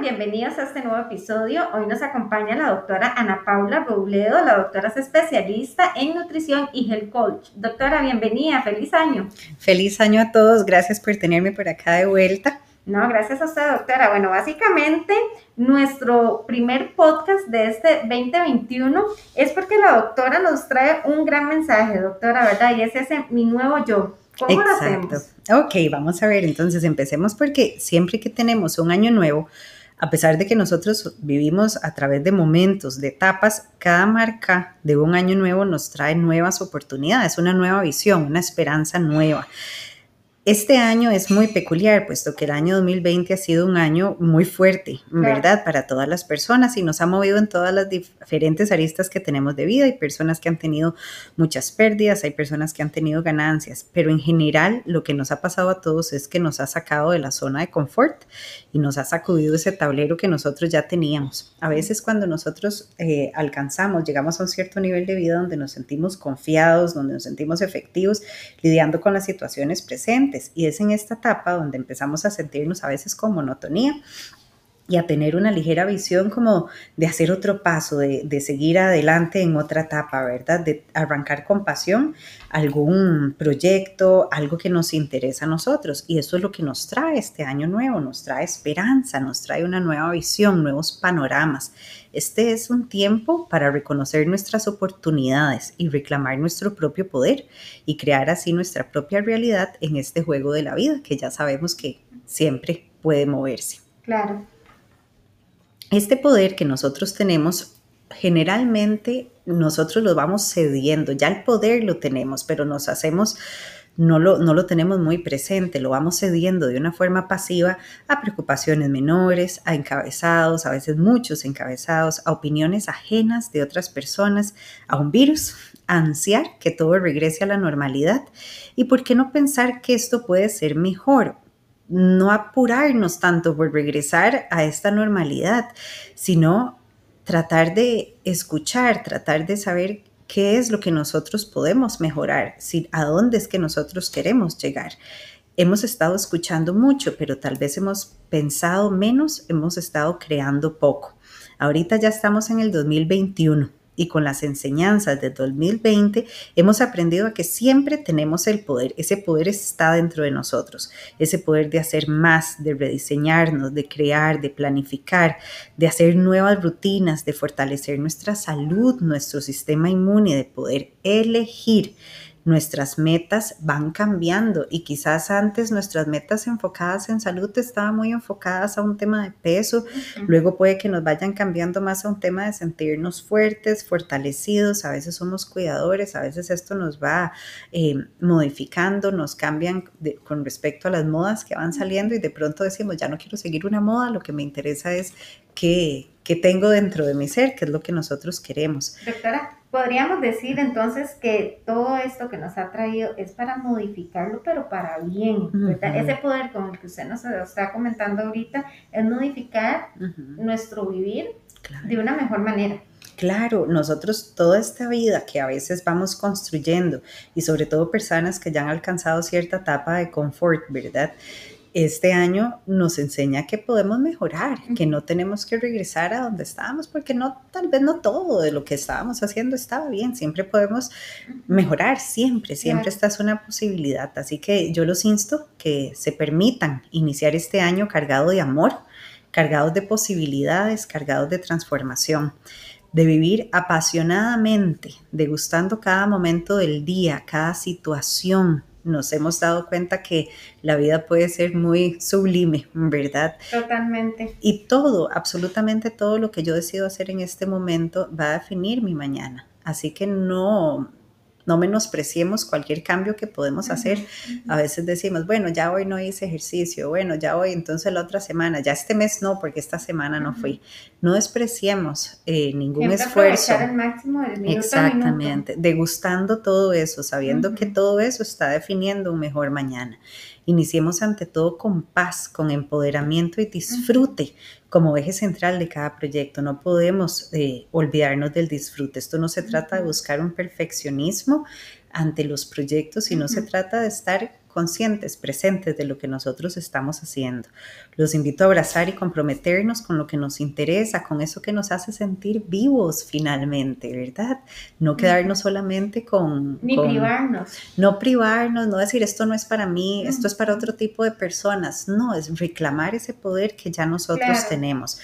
bienvenidos a este nuevo episodio. Hoy nos acompaña la doctora Ana Paula Robledo. La doctora es especialista en nutrición y health coach. Doctora, bienvenida, feliz año. Feliz año a todos, gracias por tenerme por acá de vuelta. No, gracias a usted, doctora. Bueno, básicamente nuestro primer podcast de este 2021 es porque la doctora nos trae un gran mensaje, doctora, ¿verdad? Y es ese mi nuevo yo. ¿Cómo lo hacemos? Ok, vamos a ver, entonces empecemos porque siempre que tenemos un año nuevo, a pesar de que nosotros vivimos a través de momentos, de etapas, cada marca de un año nuevo nos trae nuevas oportunidades, una nueva visión, una esperanza nueva. Este año es muy peculiar, puesto que el año 2020 ha sido un año muy fuerte, ¿verdad? Para todas las personas y nos ha movido en todas las diferentes aristas que tenemos de vida. Hay personas que han tenido muchas pérdidas, hay personas que han tenido ganancias, pero en general lo que nos ha pasado a todos es que nos ha sacado de la zona de confort y nos ha sacudido ese tablero que nosotros ya teníamos. A veces cuando nosotros eh, alcanzamos, llegamos a un cierto nivel de vida donde nos sentimos confiados, donde nos sentimos efectivos, lidiando con las situaciones presentes y es en esta etapa donde empezamos a sentirnos a veces con monotonía y a tener una ligera visión como de hacer otro paso, de, de, seguir adelante en otra etapa, ¿verdad? De arrancar con pasión algún proyecto, algo que nos interesa a nosotros. Y eso es lo que nos trae este año nuevo, nos trae esperanza, nos trae una nueva visión, nuevos panoramas. Este es un tiempo para reconocer nuestras oportunidades y reclamar nuestro propio poder y crear así nuestra propia realidad en este juego de la vida que ya sabemos que siempre puede moverse. Claro. Este poder que nosotros tenemos, generalmente nosotros lo vamos cediendo, ya el poder lo tenemos, pero nos hacemos, no lo, no lo tenemos muy presente, lo vamos cediendo de una forma pasiva a preocupaciones menores, a encabezados, a veces muchos encabezados, a opiniones ajenas de otras personas, a un virus, ansiar que todo regrese a la normalidad. ¿Y por qué no pensar que esto puede ser mejor? No apurarnos tanto por regresar a esta normalidad, sino tratar de escuchar, tratar de saber qué es lo que nosotros podemos mejorar, si, a dónde es que nosotros queremos llegar. Hemos estado escuchando mucho, pero tal vez hemos pensado menos, hemos estado creando poco. Ahorita ya estamos en el 2021 y con las enseñanzas de 2020 hemos aprendido a que siempre tenemos el poder. Ese poder está dentro de nosotros. Ese poder de hacer más, de rediseñarnos, de crear, de planificar, de hacer nuevas rutinas, de fortalecer nuestra salud, nuestro sistema inmune, de poder elegir nuestras metas van cambiando y quizás antes nuestras metas enfocadas en salud estaban muy enfocadas a un tema de peso, luego puede que nos vayan cambiando más a un tema de sentirnos fuertes, fortalecidos, a veces somos cuidadores, a veces esto nos va eh, modificando, nos cambian con respecto a las modas que van saliendo y de pronto decimos, ya no quiero seguir una moda, lo que me interesa es qué, qué tengo dentro de mi ser, qué es lo que nosotros queremos. Doctora, Podríamos decir entonces que todo esto que nos ha traído es para modificarlo, pero para bien, Ese poder con el que usted nos está comentando ahorita es modificar nuestro vivir de una mejor manera. Claro, nosotros toda esta vida que a veces vamos construyendo y sobre todo personas que ya han alcanzado cierta etapa de confort, ¿verdad? Este año nos enseña que podemos mejorar, que no tenemos que regresar a donde estábamos, porque no, tal vez no todo de lo que estábamos haciendo estaba bien, siempre podemos mejorar, siempre, siempre esta es una posibilidad. Así que yo los insto que se permitan iniciar este año cargado de amor, cargados de posibilidades, cargados de transformación de vivir apasionadamente, degustando cada momento del día, cada situación, nos hemos dado cuenta que la vida puede ser muy sublime, ¿verdad? Totalmente. Y todo, absolutamente todo lo que yo decido hacer en este momento va a definir mi mañana. Así que no, no menospreciemos cualquier cambio que podemos hacer. A veces decimos, bueno, ya hoy no hice ejercicio, bueno, ya hoy, entonces la otra semana, ya este mes no, porque esta semana no fui. No despreciemos eh, ningún esfuerzo. El máximo del Exactamente, degustando todo eso, sabiendo que todo eso está definiendo un mejor mañana. Iniciemos ante todo con paz, con empoderamiento y disfrute como eje central de cada proyecto. No podemos eh, olvidarnos del disfrute. Esto no se trata de buscar un perfeccionismo ante los proyectos, sino se trata de estar conscientes, presentes de lo que nosotros estamos haciendo. Los invito a abrazar y comprometernos con lo que nos interesa, con eso que nos hace sentir vivos finalmente, ¿verdad? No quedarnos solamente con... Ni privarnos. No privarnos, no decir esto no es para mí, esto es para otro tipo de personas. No, es reclamar ese poder que ya nosotros tenemos.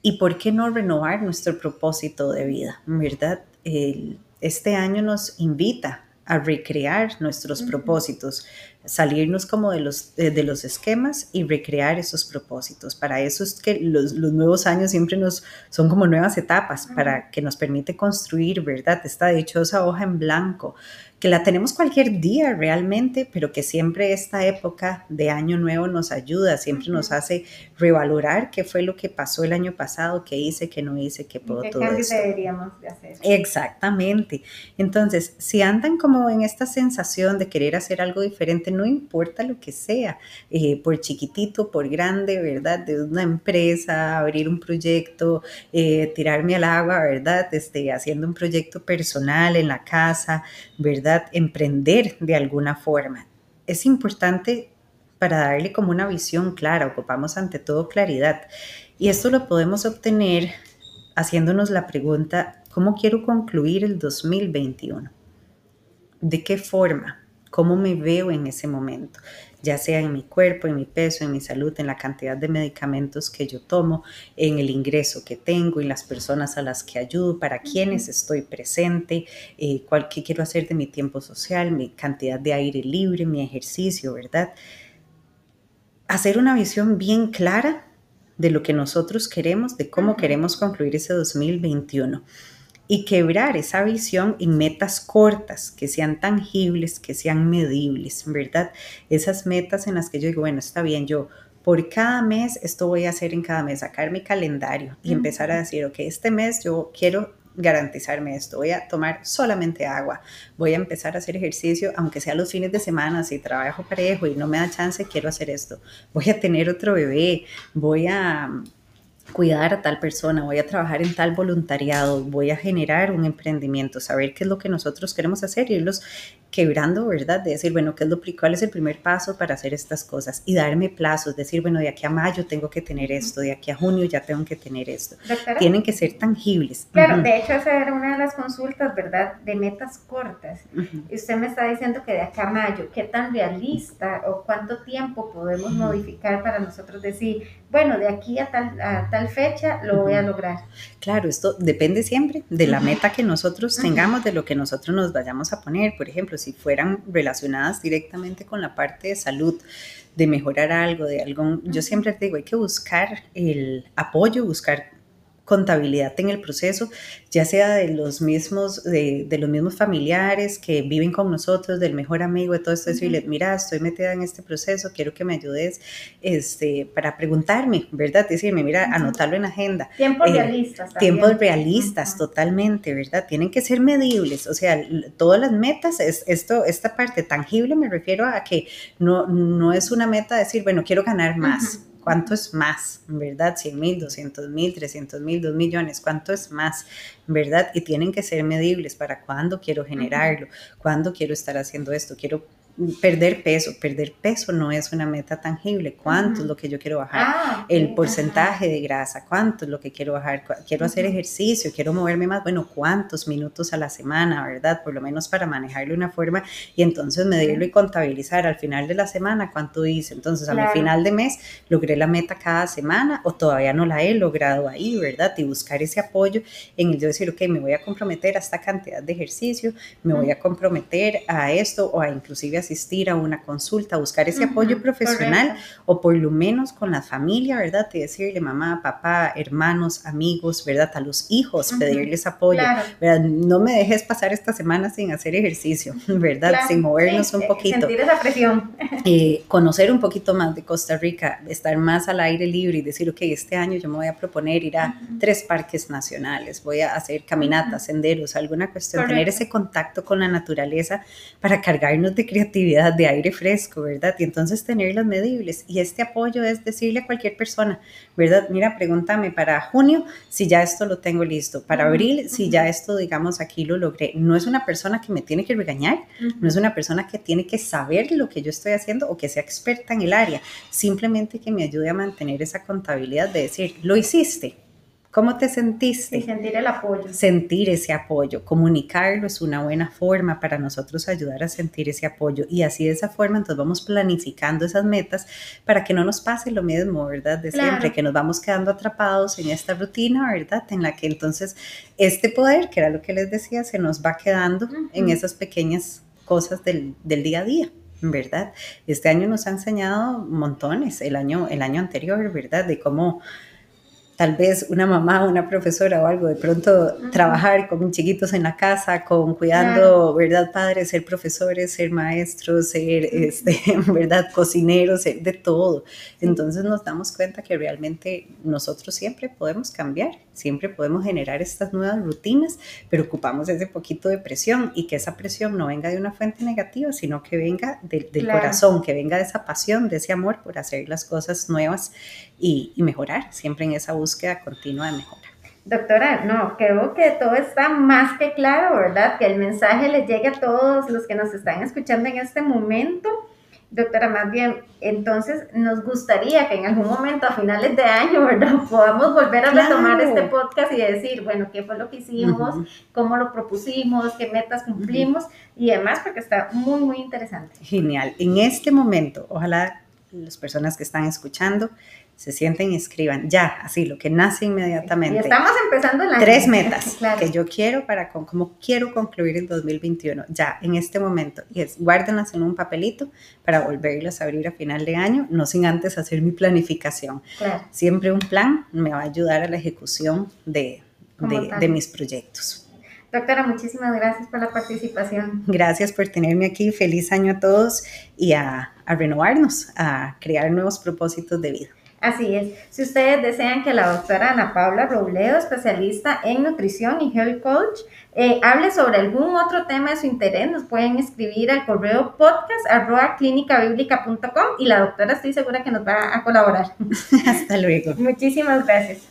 ¿Y por qué no renovar nuestro propósito de vida? ¿Verdad? este año nos invita a recrear nuestros propósitos, salirnos como de los, de, los esquemas y recrear esos propósitos. Para eso es que los, nuevos años siempre nos son como nuevas etapas, para que nos permite construir, ¿verdad? Esta dichosa hoja en blanco que la tenemos cualquier día realmente, pero que siempre esta época de año nuevo nos ayuda, siempre nos hace revalorar qué fue lo que pasó el año pasado, qué hice, qué no hice, qué puedo ¿Qué todo cambios deberíamos de hacer? Exactamente. Entonces, si andan como en esta sensación de querer hacer algo diferente, no importa lo que sea, eh, por chiquitito, por grande, ¿verdad? De una empresa, abrir un proyecto, eh, tirarme al agua, ¿verdad? Este, haciendo un proyecto personal en la casa, ¿verdad? emprender de alguna forma. Es importante para darle como una visión clara, ocupamos ante todo claridad. Y esto lo podemos obtener haciéndonos la pregunta, ¿cómo quiero concluir el 2021? ¿De qué forma? ¿Cómo me veo en ese momento? ya sea en mi cuerpo, en mi peso, en mi salud, en la cantidad de medicamentos que yo tomo, en el ingreso que tengo, y las personas a las que ayudo, para quienes estoy presente, eh, cuál, qué quiero hacer de mi tiempo social, mi cantidad de aire libre, mi ejercicio, ¿verdad? Hacer una visión bien clara de lo que nosotros queremos, de cómo queremos concluir ese 2021 y quebrar esa visión en metas cortas, que sean tangibles, que sean medibles, ¿verdad? Esas metas en las que yo digo, bueno, está bien, yo por cada mes, esto voy a hacer en cada mes, sacar mi calendario y empezar a decir, ok, este mes yo quiero garantizarme esto, voy a tomar solamente agua, voy a empezar a hacer ejercicio, aunque sea los fines de semana, si trabajo parejo y no me da chance, quiero hacer esto, voy a tener otro bebé, voy a cuidar a tal persona, voy a trabajar en tal voluntariado, voy a generar un emprendimiento, saber qué es lo que nosotros queremos hacer irlos quebrando, ¿verdad? De decir, bueno, ¿qué es lo, ¿cuál es el primer paso para hacer estas cosas? Y darme plazos, decir, bueno, de aquí a mayo tengo que tener esto, de aquí a junio ya tengo que tener esto. Tienen que ser tangibles. Claro, de hecho esa era una de las consultas, ¿verdad? De metas cortas. Y usted me está diciendo que de aquí a mayo, ¿qué tan realista o cuánto tiempo podemos modificar para nosotros decir, bueno, de aquí a tal, a tal fecha lo voy a lograr? Claro, esto depende siempre de la meta que nosotros tengamos, de lo que nosotros nos vayamos a poner. Por ejemplo, si fueran relacionadas directamente con la parte de salud, de mejorar algo, de algo, yo siempre digo, hay que buscar el apoyo, buscar contabilidad en el proceso, ya sea de los mismos, de, los mismos familiares que viven con nosotros, del mejor amigo, de todo esto, decirle, mira, estoy metida en este proceso, quiero que me ayudes este, para preguntarme, ¿verdad? Decirme, mira, anotarlo en agenda. Tiempos eh, realistas. Tiempos realistas, totalmente, ¿verdad? Tienen que ser medibles, o sea, todas las metas, es, esto, esta parte tangible me refiero a que no, no es una meta decir, bueno, quiero ganar más. ¿Cuánto es más? ¿Verdad? 100 mil, 200 mil, 300 mil, 2 millones. ¿Cuánto es más? ¿Verdad? Y tienen que ser medibles para cuándo quiero generarlo, cuándo quiero estar haciendo esto, quiero perder peso. Perder peso no es una meta tangible. ¿Cuánto es lo que yo quiero bajar? Ah, el porcentaje de grasa, ¿cuánto es lo que quiero bajar? Quiero hacer ejercicio, quiero moverme más. Bueno, ¿cuántos minutos a la semana, verdad? Por lo menos para manejarlo de una forma y entonces medirlo y contabilizar al final de la semana cuánto hice. Entonces, al final de mes, logré la meta cada semana o todavía no la he logrado ahí, ¿verdad? Y buscar ese apoyo en el yo decir, ok, me voy a comprometer a esta cantidad de ejercicio, me voy a comprometer a esto o a inclusive asistir a una consulta, buscar ese apoyo profesional o por lo menos con la familia, ¿verdad? Y decirle mamá, papá, hermanos, amigos, ¿verdad? A los hijos, pedirles apoyo, ¿verdad? No me dejes pasar esta semana sin hacer ejercicio, ¿verdad? Sin movernos un poquito. Sentir esa presión. Eh, conocer un poquito más de Costa Rica, estar más al aire libre y decir, ok, este año yo me voy a proponer ir a tres parques nacionales, voy a hacer caminatas, senderos, alguna cuestión, tener ese contacto con la naturaleza para cargarnos de creatividad actividad de aire fresco, ¿verdad? Y entonces tenerlas medibles. Y este apoyo es decirle a cualquier persona, ¿verdad? Mira, pregúntame para junio si ya esto lo tengo listo, para abril si ya esto, digamos, aquí lo logré. No es una persona que me tiene que regañar, no es una persona que tiene que saber lo que yo estoy haciendo o que sea experta en el área, simplemente que me ayude a mantener esa contabilidad de decir, lo hiciste, ¿Cómo te sentiste? Y sentir el apoyo. Sentir ese apoyo. Comunicarlo es una buena forma para nosotros ayudar a sentir ese apoyo. Y así de esa forma, entonces vamos planificando esas metas para que no nos pase lo mismo, ¿verdad? De siempre, que nos vamos quedando atrapados en esta rutina, ¿verdad? En la que entonces este poder, que era lo que les decía, se nos va quedando en esas pequeñas cosas del, del día a día. ¿verdad? Este año nos ha enseñado montones, el año, el año anterior, ¿verdad? De cómo tal vez una mamá, una profesora o algo, de pronto trabajar con chiquitos en la casa, con cuidando, ¿verdad? Padres, ser profesores, ser maestros, ser, este, ¿verdad? Cocineros, ser de todo. Entonces nos damos cuenta que realmente nosotros siempre podemos cambiar, siempre podemos generar estas nuevas rutinas, pero ocupamos ese poquito de presión y que esa presión no venga de una fuente negativa, sino que venga del corazón, que venga de esa pasión, de ese amor por hacer las cosas nuevas y, mejorar, siempre en esa búsqueda continua de mejora. Doctora, no, creo que todo está más que claro, ¿verdad? Que el mensaje le llegue a todos los que nos están escuchando en este momento. Doctora, más bien, entonces nos gustaría que en algún momento a finales de año, ¿verdad? Podamos volver a retomar este podcast y decir, bueno, qué fue lo que hicimos, cómo lo propusimos, qué metas cumplimos y demás, porque está muy, muy interesante. Genial. En este momento, ojalá las personas que están escuchando se sienten y escriban ya, así, lo que nace inmediatamente. Y estamos empezando en la Tres metas que yo quiero para, como quiero concluir el 2021, ya, en este momento. Y es, guárdenlas en un papelito para volverlas a abrir a final de año, no sin antes hacer mi planificación. Siempre un plan me va a ayudar a la ejecución de, de, mis proyectos. Doctora, muchísimas gracias por la participación. Gracias por tenerme aquí. Feliz año a todos y a, a renovarnos, a crear nuevos propósitos de vida. Así es. Si ustedes desean que la doctora Ana Paula Robledo, especialista en nutrición y health coach, eh, hable sobre algún otro tema de su interés, nos pueden escribir al correo podcast arroba y la doctora estoy segura que nos va a colaborar. Hasta luego. Muchísimas gracias.